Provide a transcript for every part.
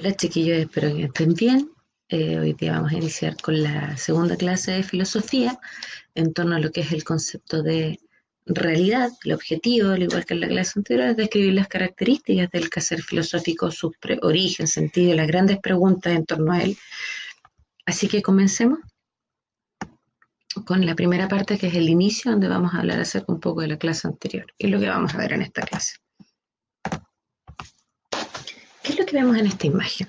Hola chiquillos, espero que estén bien. Eh, hoy día vamos a iniciar con la segunda clase de filosofía en torno a lo que es el concepto de realidad. El objetivo, al igual que en la clase anterior, es describir las características del quehacer filosófico, su origen, sentido, las grandes preguntas en torno a él. Así que comencemos con la primera parte que es el inicio, donde vamos a hablar acerca un poco de la clase anterior y lo que vamos a ver en esta clase. ¿Qué es lo que vemos en esta imagen?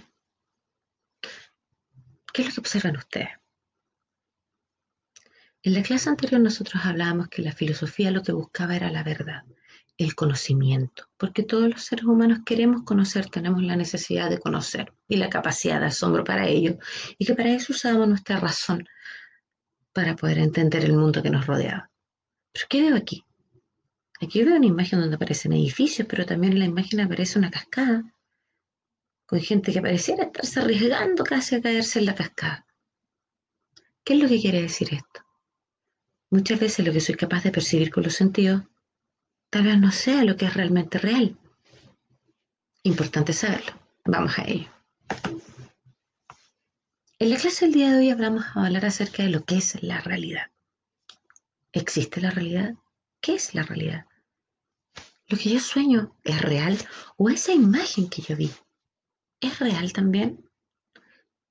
¿Qué es lo que observan ustedes? En la clase anterior nosotros hablábamos que la filosofía lo que buscaba era la verdad, el conocimiento, porque todos los seres humanos queremos conocer, tenemos la necesidad de conocer y la capacidad de asombro para ello, y que para eso usamos nuestra razón para poder entender el mundo que nos rodeaba. Pero ¿qué veo aquí? Aquí veo una imagen donde aparecen edificios, pero también en la imagen aparece una cascada, con gente que pareciera estarse arriesgando casi a caerse en la cascada. ¿Qué es lo que quiere decir esto? Muchas veces lo que soy capaz de percibir con los sentidos tal vez no sea lo que es realmente real. Importante saberlo. Vamos a ello. En la clase del día de hoy hablamos a hablar acerca de lo que es la realidad. ¿Existe la realidad? ¿Qué es la realidad? ¿Lo que yo sueño es real o esa imagen que yo vi es real también?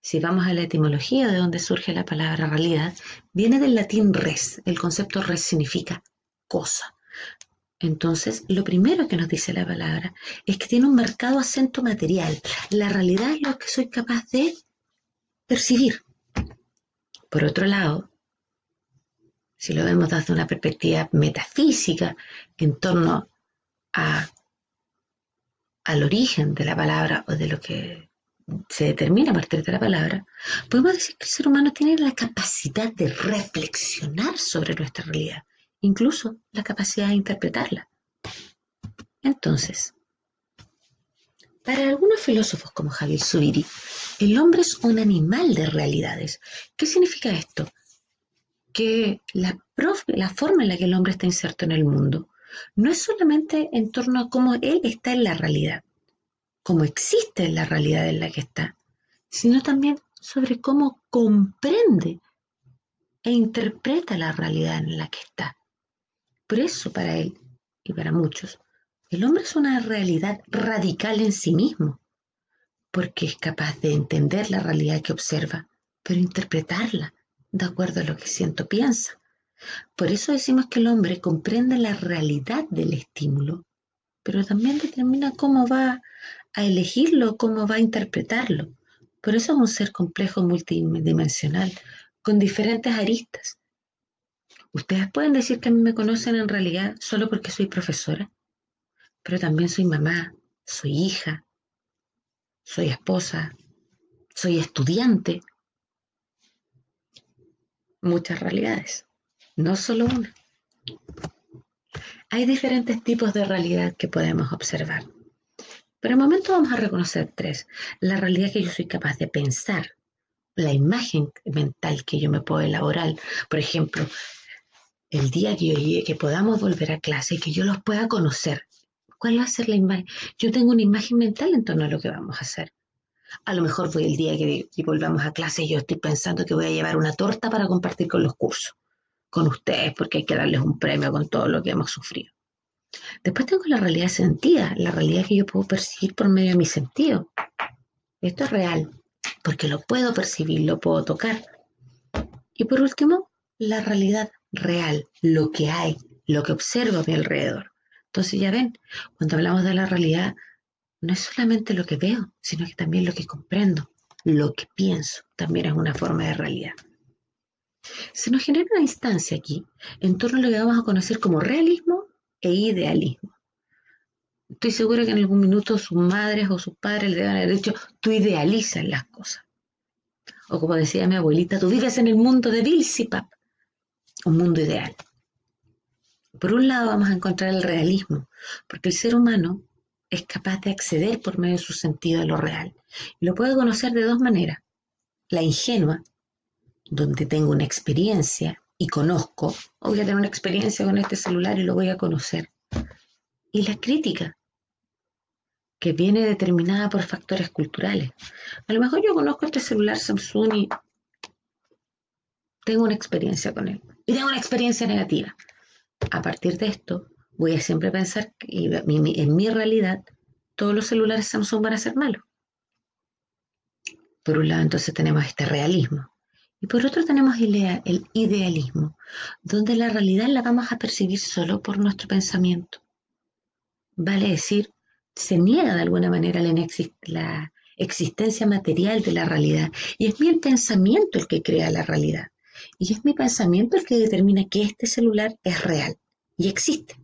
Si vamos a la etimología de donde surge la palabra realidad, viene del latín res. El concepto res significa cosa. Entonces, lo primero que nos dice la palabra es que tiene un marcado acento material. La realidad es lo que soy capaz de percibir. Por otro lado, si lo vemos desde una perspectiva metafísica en torno a al origen de la palabra o de lo que se determina a partir de la palabra, podemos decir que el ser humano tiene la capacidad de reflexionar sobre nuestra realidad, incluso la capacidad de interpretarla. Entonces, para algunos filósofos como Javier Zubiri, el hombre es un animal de realidades. ¿Qué significa esto? Que la, la forma en la que el hombre está inserto en el mundo no es solamente en torno a cómo él está en la realidad, cómo existe en la realidad en la que está, sino también sobre cómo comprende e interpreta la realidad en la que está. Por eso para él y para muchos, el hombre es una realidad radical en sí mismo, porque es capaz de entender la realidad que observa, pero interpretarla de acuerdo a lo que siento piensa. Por eso decimos que el hombre comprende la realidad del estímulo, pero también determina cómo va a elegirlo, cómo va a interpretarlo. Por eso es un ser complejo multidimensional, con diferentes aristas. Ustedes pueden decir que a mí me conocen en realidad solo porque soy profesora, pero también soy mamá, soy hija, soy esposa, soy estudiante. Muchas realidades no solo una. Hay diferentes tipos de realidad que podemos observar. Pero el momento vamos a reconocer tres. La realidad que yo soy capaz de pensar, la imagen mental que yo me puedo elaborar. Por ejemplo, el día que, que podamos volver a clase y que yo los pueda conocer. ¿Cuál va a ser la imagen? Yo tengo una imagen mental en torno a lo que vamos a hacer. A lo mejor fue el día que, que volvamos a clase y yo estoy pensando que voy a llevar una torta para compartir con los cursos con ustedes porque hay que darles un premio con todo lo que hemos sufrido. Después tengo la realidad sentida, la realidad que yo puedo percibir por medio de mi sentido. Esto es real, porque lo puedo percibir, lo puedo tocar. Y por último, la realidad real, lo que hay, lo que observo a mi alrededor. Entonces ya ven, cuando hablamos de la realidad, no es solamente lo que veo, sino que también lo que comprendo, lo que pienso, también es una forma de realidad. Se nos genera una instancia aquí en torno a lo que vamos a conocer como realismo e idealismo. Estoy segura que en algún minuto sus madres o sus padres le deben haber dicho, tú idealizas las cosas. O como decía mi abuelita, tú vives en el mundo de Vilsipap, un mundo ideal. Por un lado vamos a encontrar el realismo, porque el ser humano es capaz de acceder por medio de su sentido a lo real. Y lo puede conocer de dos maneras. La ingenua, donde tengo una experiencia y conozco, o voy a tener una experiencia con este celular y lo voy a conocer. Y la crítica, que viene determinada por factores culturales. A lo mejor yo conozco este celular Samsung y tengo una experiencia con él. Y tengo una experiencia negativa. A partir de esto, voy a siempre pensar que en mi realidad todos los celulares Samsung van a ser malos. Por un lado, entonces tenemos este realismo. Y por otro tenemos el idealismo, donde la realidad la vamos a percibir solo por nuestro pensamiento. Vale decir, se niega de alguna manera la, existencia material de la realidad. Y es mi pensamiento el que crea la realidad. Y es mi pensamiento el que determina que este celular es real y existe.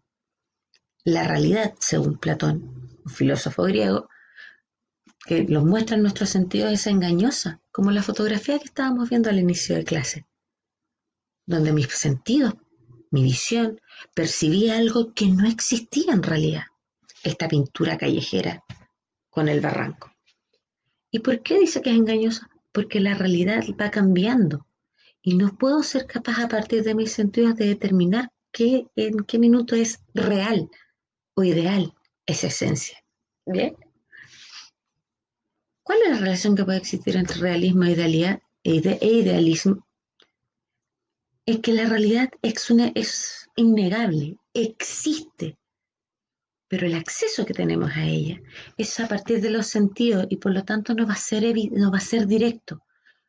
La realidad, según Platón, un filósofo griego, que nos muestra en nuestros sentidos es engañosa, como la fotografía que estábamos viendo al inicio de clase, donde mis sentidos, mi visión, percibía algo que no existía en realidad, esta pintura callejera con el barranco. ¿Y por qué dice que es engañosa? Porque la realidad va cambiando y no puedo ser capaz a partir de mis sentidos de determinar qué, en qué minuto es real o ideal esa esencia. ¿Bien? ¿Cuál es la relación que puede existir entre realismo e, idealidad, e, idealismo? Es que la realidad es, es innegable, existe, pero el acceso que tenemos a ella es a partir de los sentidos y por lo tanto no va a ser, no va a ser directo.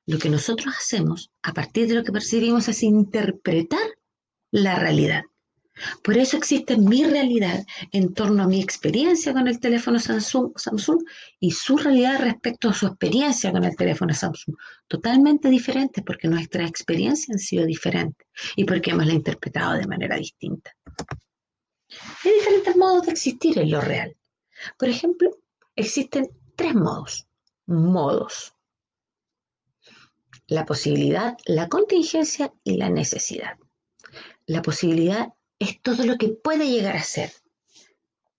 Lo que nosotros hacemos a partir de lo que percibimos es interpretar la realidad. Por eso existe mi realidad en torno a mi experiencia con el teléfono Samsung, y su realidad respecto a su experiencia con el teléfono Samsung. Totalmente diferentes porque nuestras experiencias han sido diferentes y porque hemos la interpretado de manera distinta. Hay diferentes modos de existir en lo real. Por ejemplo, existen tres modos. Modos. La posibilidad, la contingencia y la necesidad. La posibilidad es todo lo que puede llegar a ser.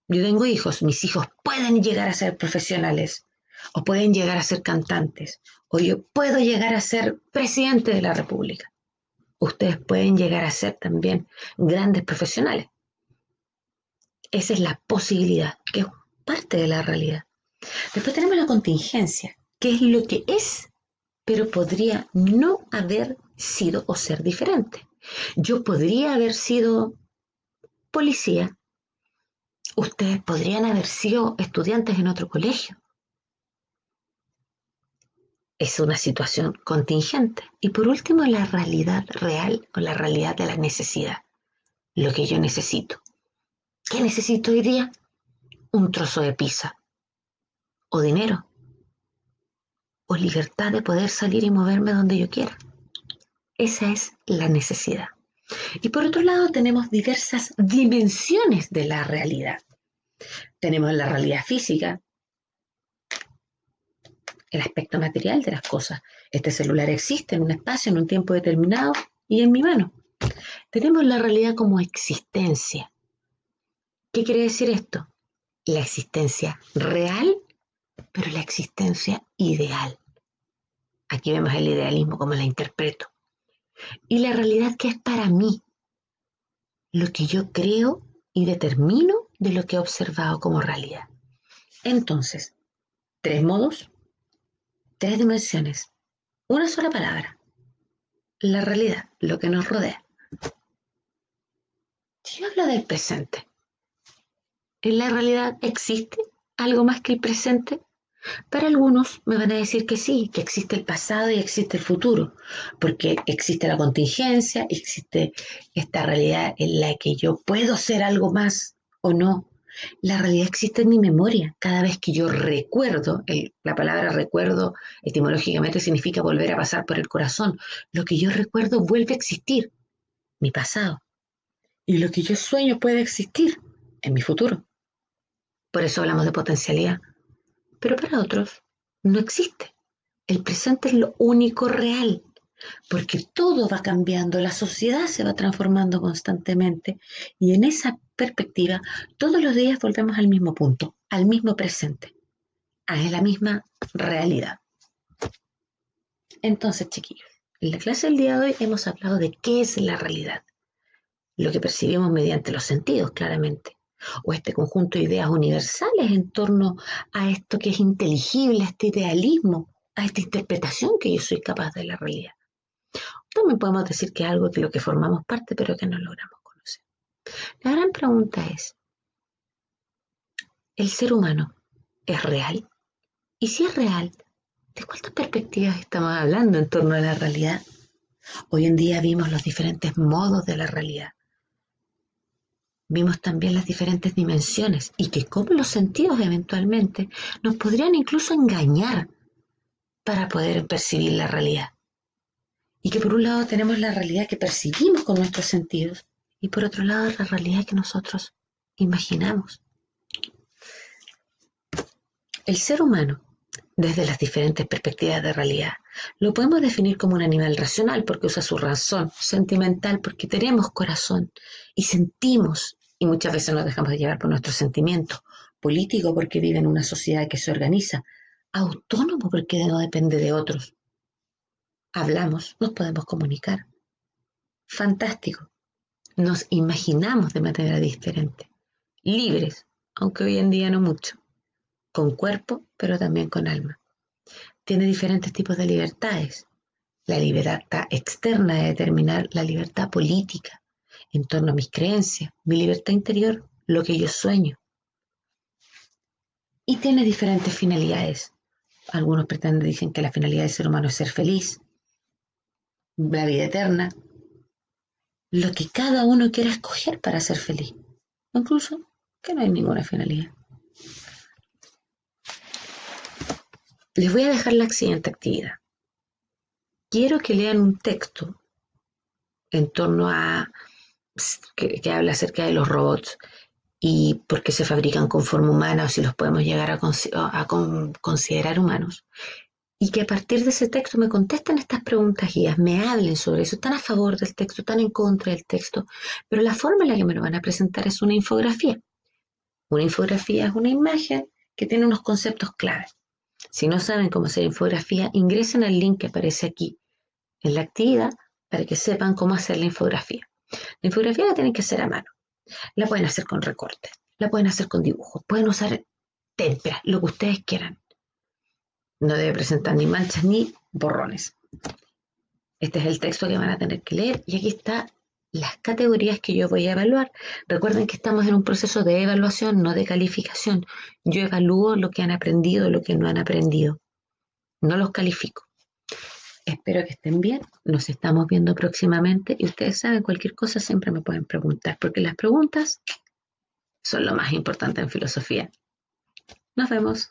Yo tengo hijos, mis hijos pueden llegar a ser profesionales, o pueden llegar a ser cantantes, o yo puedo llegar a ser presidente de la República. Ustedes pueden llegar a ser también grandes profesionales. Esa es la posibilidad, que es parte de la realidad. Después tenemos la contingencia, que es lo que es, pero podría no haber sido o ser diferente. Yo podría haber sido policía, ustedes podrían haber sido estudiantes en otro colegio. Es una situación contingente. Y por último, la realidad real o la realidad de la necesidad. Lo que yo necesito. ¿Qué necesito hoy día? Un trozo de pizza. O dinero. O libertad de poder salir y moverme donde yo quiera. Esa es la necesidad. Y por otro lado tenemos diversas dimensiones de la realidad. Tenemos la realidad física, el aspecto material de las cosas. Este celular existe en un espacio, en un tiempo determinado y en mi mano. Tenemos la realidad como existencia. ¿Qué quiere decir esto? La existencia real, pero la existencia ideal. Aquí vemos el idealismo como la interpreto y la realidad que es para mí, lo que yo creo y determino de lo que he observado como realidad. Entonces, tres modos, tres dimensiones, una sola palabra, la realidad, lo que nos rodea. Yo hablo del presente, ¿en la realidad existe algo más que el presente? Para algunos me van a decir que sí, que existe el pasado y existe el futuro, porque existe la contingencia, existe esta realidad en la que yo puedo ser algo más o no. La realidad existe en mi memoria. Cada vez que yo recuerdo, la palabra recuerdo etimológicamente significa volver a pasar por el corazón. Lo que yo recuerdo vuelve a existir, mi pasado. Y lo que yo sueño puede existir en mi futuro. Por eso hablamos de potencialidad pero para otros no existe. El presente es lo único real, porque todo va cambiando, la sociedad se va transformando constantemente y en esa perspectiva todos los días volvemos al mismo punto, al mismo presente, a la misma realidad. Entonces, chiquillos, en la clase del día de hoy hemos hablado de qué es la realidad, lo que percibimos mediante los sentidos, claramente. O este conjunto de ideas universales en torno a esto que es inteligible, a este idealismo, a esta interpretación que yo soy capaz de la realidad. También podemos decir que es algo de lo que formamos parte, pero que no logramos conocer. La gran pregunta es, ¿el ser humano es real? Y si es real, ¿de cuántas perspectivas estamos hablando en torno a la realidad? Hoy en día vimos los diferentes modos de la realidad. Vimos también las diferentes dimensiones y que como los sentidos eventualmente nos podrían incluso engañar para poder percibir la realidad. Y que por un lado tenemos la realidad que percibimos con nuestros sentidos y por otro lado la realidad que nosotros imaginamos. El ser humano, desde las diferentes perspectivas de realidad, lo podemos definir como un animal racional porque usa su razón, sentimental porque tenemos corazón y sentimos y muchas veces nos dejamos de llevar por nuestros sentimientos, político porque vive en una sociedad que se organiza, autónomo porque no depende de otros. Hablamos, nos podemos comunicar. Fantástico. Nos imaginamos de manera diferente. Libres, aunque hoy en día no mucho. Con cuerpo, pero también con alma. Tiene diferentes tipos de libertades. La libertad externa de determinar la libertad política en torno a mis creencias, mi libertad interior, lo que yo sueño. Y tiene diferentes finalidades. Algunos pretenden, dicen que la finalidad del ser humano es ser feliz, la vida eterna, lo que cada uno quiera escoger para ser feliz. incluso que no hay ninguna finalidad. Les voy a dejar la siguiente actividad. Quiero que lean un texto en torno a que, habla acerca de los robots y por qué se fabrican con forma humana o si los podemos llegar a, considerar humanos. Y que a partir de ese texto me contesten estas preguntas guías, me hablen sobre eso, están a favor del texto, están en contra del texto, pero la forma en la que me lo van a presentar es una infografía. Una infografía es una imagen que tiene unos conceptos claves. Si no saben cómo hacer infografía, ingresen al link que aparece aquí en la actividad para que sepan cómo hacer la infografía. La infografía la tienen que hacer a mano. La pueden hacer con recortes, la pueden hacer con dibujos, pueden usar témperas, lo que ustedes quieran. No debe presentar ni manchas ni borrones. Este es el texto que van a tener que leer y aquí están las categorías que yo voy a evaluar. Recuerden que estamos en un proceso de evaluación, no de calificación. Yo evalúo lo que han aprendido, lo que no han aprendido. No los califico. Espero que estén bien. Nos estamos viendo próximamente y ustedes saben, cualquier cosa siempre me pueden preguntar, porque las preguntas son lo más importante en filosofía. Nos vemos.